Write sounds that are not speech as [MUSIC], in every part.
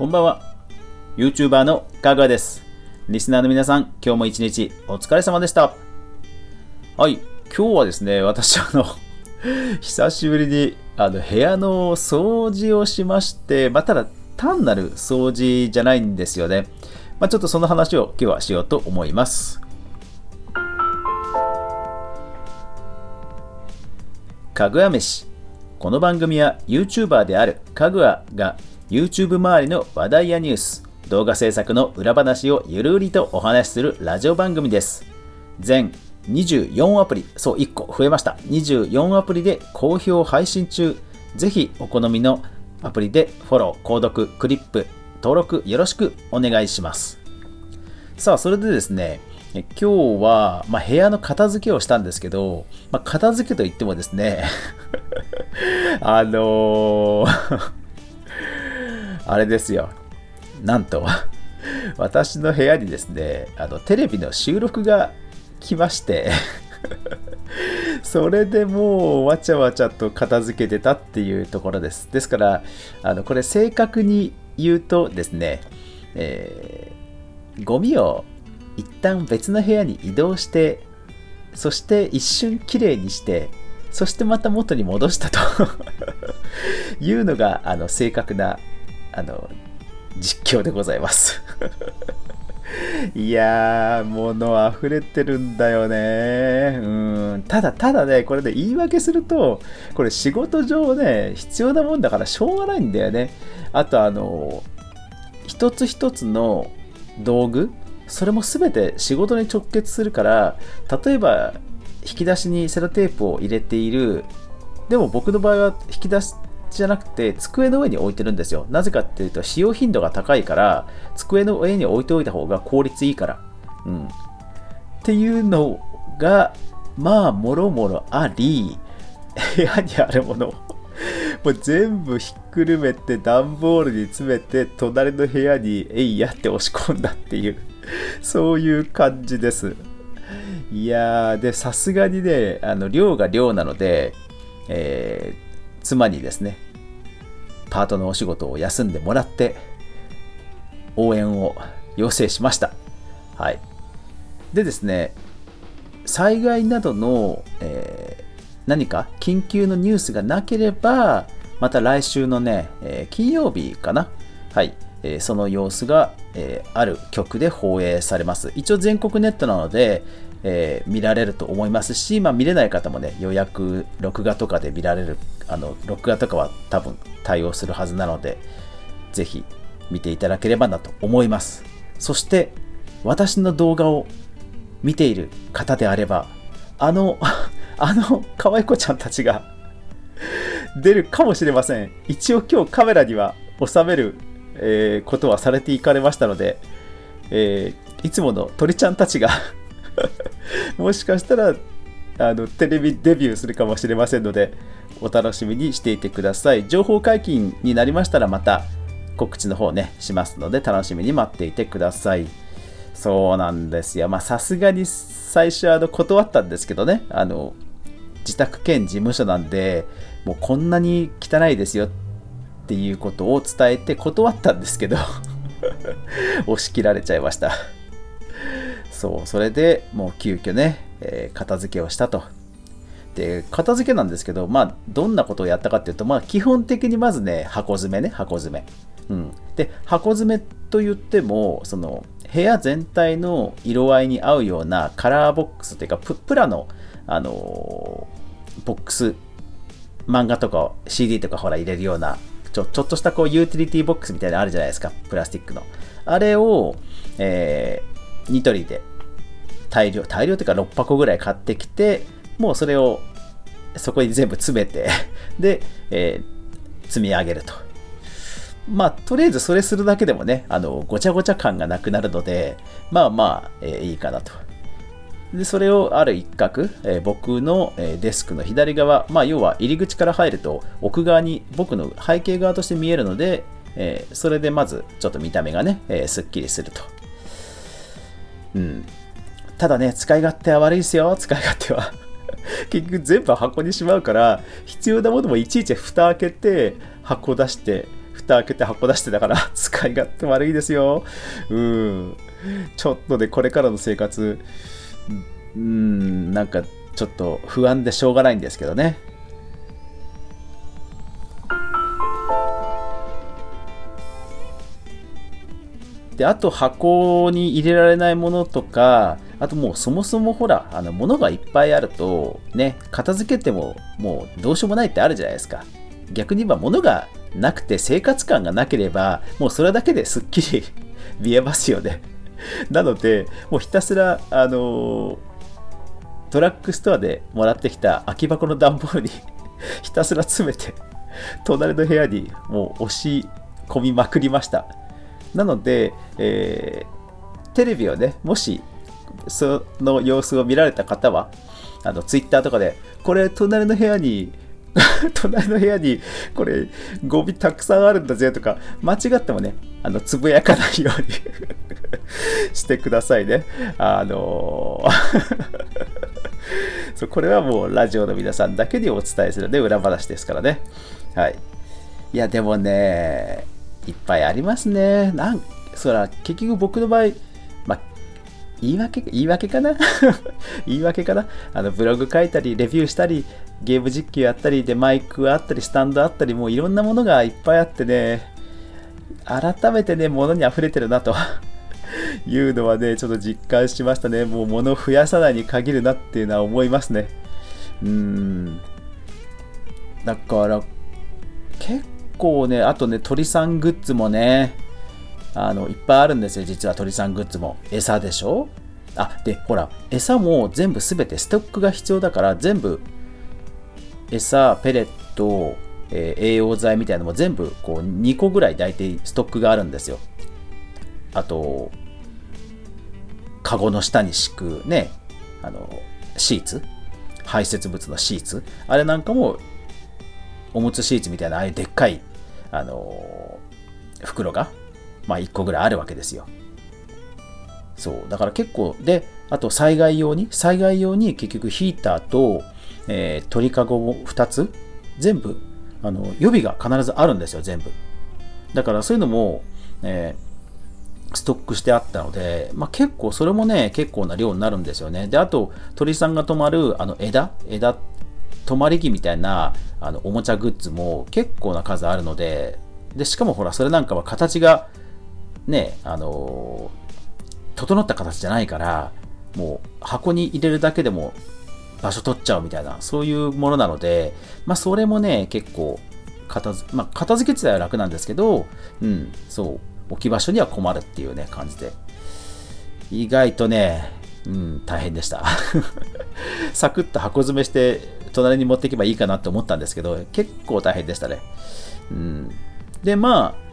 こんばんは。YouTuber のかぐわです。リスナーの皆さん、今日も一日お疲れ様でした。はい、今日はですね、私、あの、[LAUGHS] 久しぶりにあの部屋の掃除をしまして、まあ、ただ単なる掃除じゃないんですよね。まあ、ちょっとその話を今日はしようと思います。かぐわ飯。この番組は YouTuber であるかぐわが YouTube 周りの話題やニュース、動画制作の裏話をゆるりとお話しするラジオ番組です。全24アプリ、そう1個増えました。24アプリで好評配信中。ぜひお好みのアプリでフォロー、購読、クリップ、登録よろしくお願いします。さあ、それでですね、今日は、まあ、部屋の片付けをしたんですけど、まあ、片付けといってもですね、[LAUGHS] あのーあれですよ、なんと、[LAUGHS] 私の部屋にですね、あのテレビの収録が来まして、[LAUGHS] それでもうわちゃわちゃと片付けてたっていうところです。ですから、あのこれ正確に言うとですね、えーゴミを一旦別の部屋に移動して、そして一瞬きれいにして、そしてまた元に戻したと [LAUGHS] いうのがあの正確なあの実況でございます。いやー、物溢れてるんだよね。うん。ただ、ただね、これで言い訳すると、これ仕事上ね、必要なもんだからしょうがないんだよね。あと、あの、一つ一つの道具、それも全て仕事に直結するから、例えば、引き出しにセロテープを入れている、でも僕の場合は引き出しじゃなくて机の上に置いてるんですよ。なぜかっていうと使用頻度が高いから机の上に置いておいた方が効率いいから。うん。っていうのがまあもろもろあり部屋にあるものをもう全部ひっくるめて段ボールに詰めて隣の部屋にえいやって押し込んだっていうそういう感じです。いやーでさすがにねあの量が量なので、えー妻にですねパートのお仕事を休んでもらって応援を要請しました。はい。でですね災害などの、えー何か緊急のニュースがなければまた来週のね、えー金曜日かな。はい、えーその様子が、えある局で放映されます。一応全国ネットなので、えー見られると思いますし、まあ、見れない方もね予約録画とかで見られるあの録画とかは多分対応するはずなのでぜひ見ていただければなと思います。そして私の動画を見ている方であればあの [LAUGHS] あの可愛い子ちゃんたちが [LAUGHS] 出るかもしれません。一応今日カメラには収める、えーことはされていかれましたので、えーいつもの鳥ちゃんたちがもしかしたらあのテレビデビューするかもしれませんのでお楽しみにしていてください。情報解禁になりましたらまた告知の方ねしますので楽しみに待っていてください。そうなんですよ。まさすがに最初あの断ったんですけどね。あの自宅兼事務所なんでもうこんなに汚いですよっていうことを伝えて断ったんですけど [LAUGHS] 押し切られちゃいました。そうそれでもう急遽ね、えー片付けをしたと。で片付けなんですけどまあどんなことをやったかっていうとまあ基本的にまずね箱詰めね箱詰め。うん。で箱詰めと言ってもその部屋全体の色合いに合うようなカラーボックスというかプラのあのーボックス漫画とか CD とかほら入れるようなちょちょっとしたこうユーティリティボックスみたいなのあるじゃないですかプラスチックの。あれを、えーニトリで大量大量というか6箱ぐらい買ってきてもうそれをそこに全部詰めて [LAUGHS] で、えー積み上げるとまあとりあえずそれするだけでもねあのごちゃごちゃ感がなくなるのでまあまあ、えーいいかなとでそれをある一角、えー僕の、えデスクの左側、まあ、要は入り口から入ると奥側に僕の背景側として見えるので、えそれでまずちょっと見た目がね、えーすっきりすると。うん。ただね、使い勝手は悪いですよ、[LAUGHS] 使い勝手は。結局全部箱にしまうから、必要なものもいちいち蓋開けて、箱出して、蓋開けて箱出してたから [LAUGHS] 使い勝手悪いですよ。うん。ちょっとでこれからの生活うんなんかちょっと不安でしょうがないんですけどね。であと箱に入れられないものとかあともうそもそもほらあの物がいっぱいあるとね片付けてももうどうしようもないってあるじゃないですか。逆に言えば物がなくて生活感がなければもうそれだけですっきり [LAUGHS] 見えますよね。なのでもうひたすらあのドラッグストアでもらってきた空き箱の段ボールに [LAUGHS] ひたすら詰めて隣の部屋にもう押し込みまくりました。なので、えー、テレビをね、もしその様子を見られた方は、あのツイッターとかで、これ、隣の部屋に、[LAUGHS] 隣の部屋に、これ、ゴミたくさんあるんだぜとか、間違ってもね、あのつぶやかないように [LAUGHS] してくださいね。あの [LAUGHS] そうこれはもうラジオの皆さんだけにお伝えするね、裏話ですからね。はい。いや、でもね、いっぱいありますね。なんそら、結局僕の場合、言い訳、言い訳かな？[LAUGHS] 言い訳かな？あの、ブログ書いたり、レビューしたり、ゲーム実況やったり、で、マイクあったり、スタンドあったり、もういろんなものがいっぱいあってね、改めてね、物に溢れてるなと [LAUGHS] いうのはね、ちょっと実感しましたね。もう物を増やさないに限るなっていうのは思いますね。うーん。だから、結構ね、あとね、鳥さんグッズもね、あの、いっぱいあるんですよ、実は鳥さんグッズも。餌でしょ？あ、で、ほら、餌も全部すべてストックが必要だから、全部、餌、ペレット、えー、栄養剤みたいなのも全部、こう、2個ぐらい大体ストックがあるんですよ。あと、カゴの下に敷くね、あの、シーツ？排泄物のシーツ？あれなんかもおむつシーツみたいなああいうでっかいあの袋が、まあ、1個ぐらいあるわけですよ。そう。だから結構、で、あと災害用に、災害用に結局ヒーターと、えー、鳥かごを2つ、全部、あの、予備が必ずあるんですよ、全部。だからそういうのも、えー、ストックしてあったので、まあ、結構それもね、結構な量になるんですよね。で、あと、鳥さんが止まるあの枝、枝、止まり木みたいなあのおもちゃグッズも結構な数あるので、で、しかもほら、それなんかは形が、ね、あの整った形じゃないから、もう箱に入れるだけでも場所取っちゃうみたいな、そういうものなので、まあ、それもね、結構片付、まあ、片付け自体は楽なんですけど、うん、そう、置き場所には困るっていうね、感じで。意外とね、うん、大変でした。[LAUGHS] サクッと箱詰めして、隣に持っていけばいいかなって思ったんですけど、結構大変でしたね。うん、で、まあ、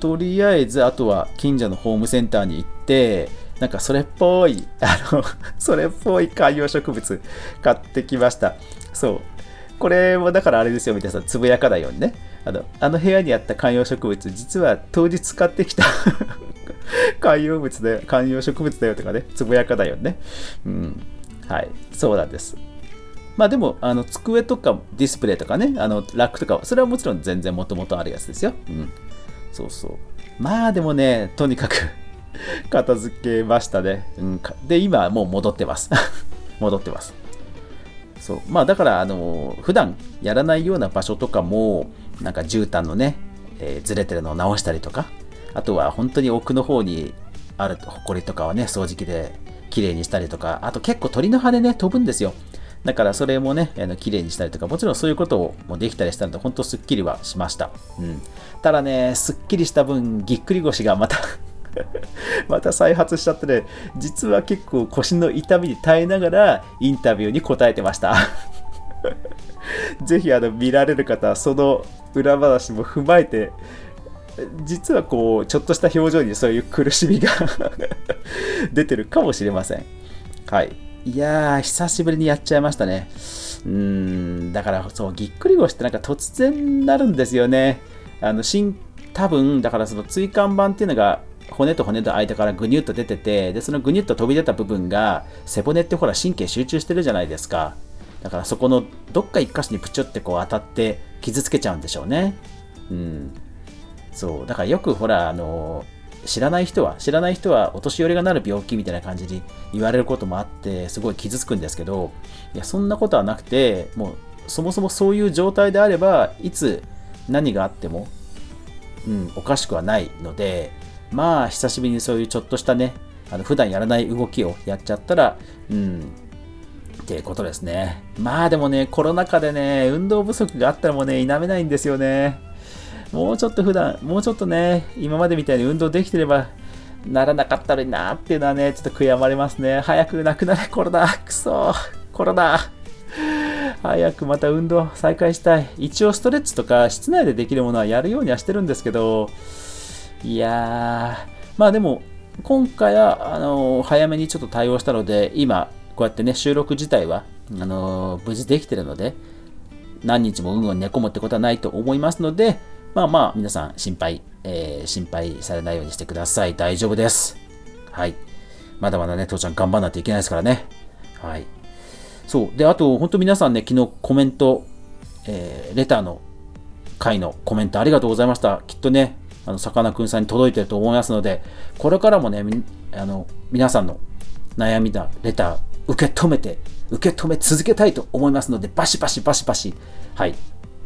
とりあえず、あとは近所のホームセンターに行って、なんかそれっぽい、あの、[LAUGHS] それっぽい観葉植物買ってきました。そう。これもだからあれですよ、皆さん、つぶやかないようにね。あの、あの部屋にあった観葉植物、実は当日買ってきた [LAUGHS] 観葉物で、観葉植物だよとかね、つぶやかないよね。うん。はい。そうなんです。まあでも、あの、机とかディスプレイとかね、あの、ラックとか、それはもちろん全然もともとあるやつですよ。うん。そうそう。まあでもね、とにかく [LAUGHS] 片付けましたね。うん、で、今もう戻ってます。[LAUGHS] 戻ってます。そう。まあだから、あの、普段やらないような場所とかも、なんか絨毯のね、えー、ずれてるのを直したりとか、あとは本当に奥の方にあるホコリとかはね、掃除機で綺麗にしたりとか、あと結構鳥の羽ね、飛ぶんですよ。だからそれもね、あの綺麗にしたりとか、もちろんそういうこともできたりしたので、本当すっきりはしました。うん。ただね、すっきりした分、ぎっくり腰がまた [LAUGHS] また再発しちゃってね、実は結構腰の痛みに耐えながらインタビューに答えてました [LAUGHS] ぜひあの見られる方はその裏話も踏まえて実はこうちょっとした表情にそういう苦しみが [LAUGHS] 出てるかもしれませんはいいやー、久しぶりにやっちゃいましたね。うーん、だからそう、ぎっくり腰ってなんか突然なるんですよね。あの、新、多分、だからその椎間板っていうのが、骨と骨と間からぐにゅっと出てて、で、そのぐにゅっと飛び出た部分が、背骨ってほら神経集中してるじゃないですか。だからそこのどっか一箇所にプチュってこう当たって傷つけちゃうんでしょうね。うん。そうだからよくほらあの知らない人は知らない人はお年寄りがなる病気みたいな感じに言われることもあってすごい傷つくんですけどいやそんなことはなくてもうそもそもそういう状態であればいつ何があっても、うん、おかしくはないのでまあ久しぶりにそういうちょっとしたねあの普段やらない動きをやっちゃったらうんっていうことですね。まあでもねコロナ禍でね運動不足があったらもうね否めないんですよね。もうちょっと普段もうちょっとね今までみたいに運動できてればならなかったのになっていうのはねちょっと悔やまれますね。早くなくなれコロナ。くそコロナ。早くまた運動再開したい。一応ストレッチとか室内でできるものはやるようにはしてるんですけど、いやー、まあでも、今回は、あのー、早めにちょっと対応したので、今、こうやってね、収録自体は、あのー、無事できてるので、何日もうんうん寝込むってことはないと思いますので、まあまあ、皆さん心配、えー、心配されないようにしてください。大丈夫です。はい。まだまだね、父ちゃん頑張らないといけないですからね。はい。そう。で、あと、本当皆さんね、昨日コメント、えー、レターの回のコメントありがとうございました。きっとね、あの、さかなクンさんに届いてると思いますので、これからもね、あの、皆さんの悩みだ、レター、受け止めて、受け止め続けたいと思いますので、バシバシバシバシ、はい、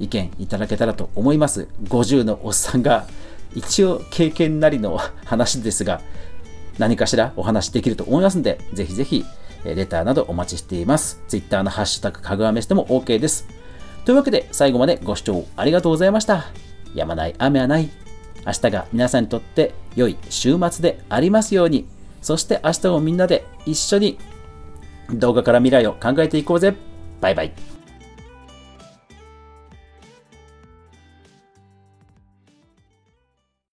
意見いただけたらと思います。50のおっさんが、一応経験なりの話ですが、何かしらお話できると思いますので、ぜひぜひレターなどお待ちしています。Twitter のハッシュタグかぐわ飯でも OK です。というわけで最後までご視聴ありがとうございました。やまない雨はない。明日が皆さんにとって良い週末でありますように。そして明日もみんなで一緒に動画から未来を考えていこうぜ。バイバイ。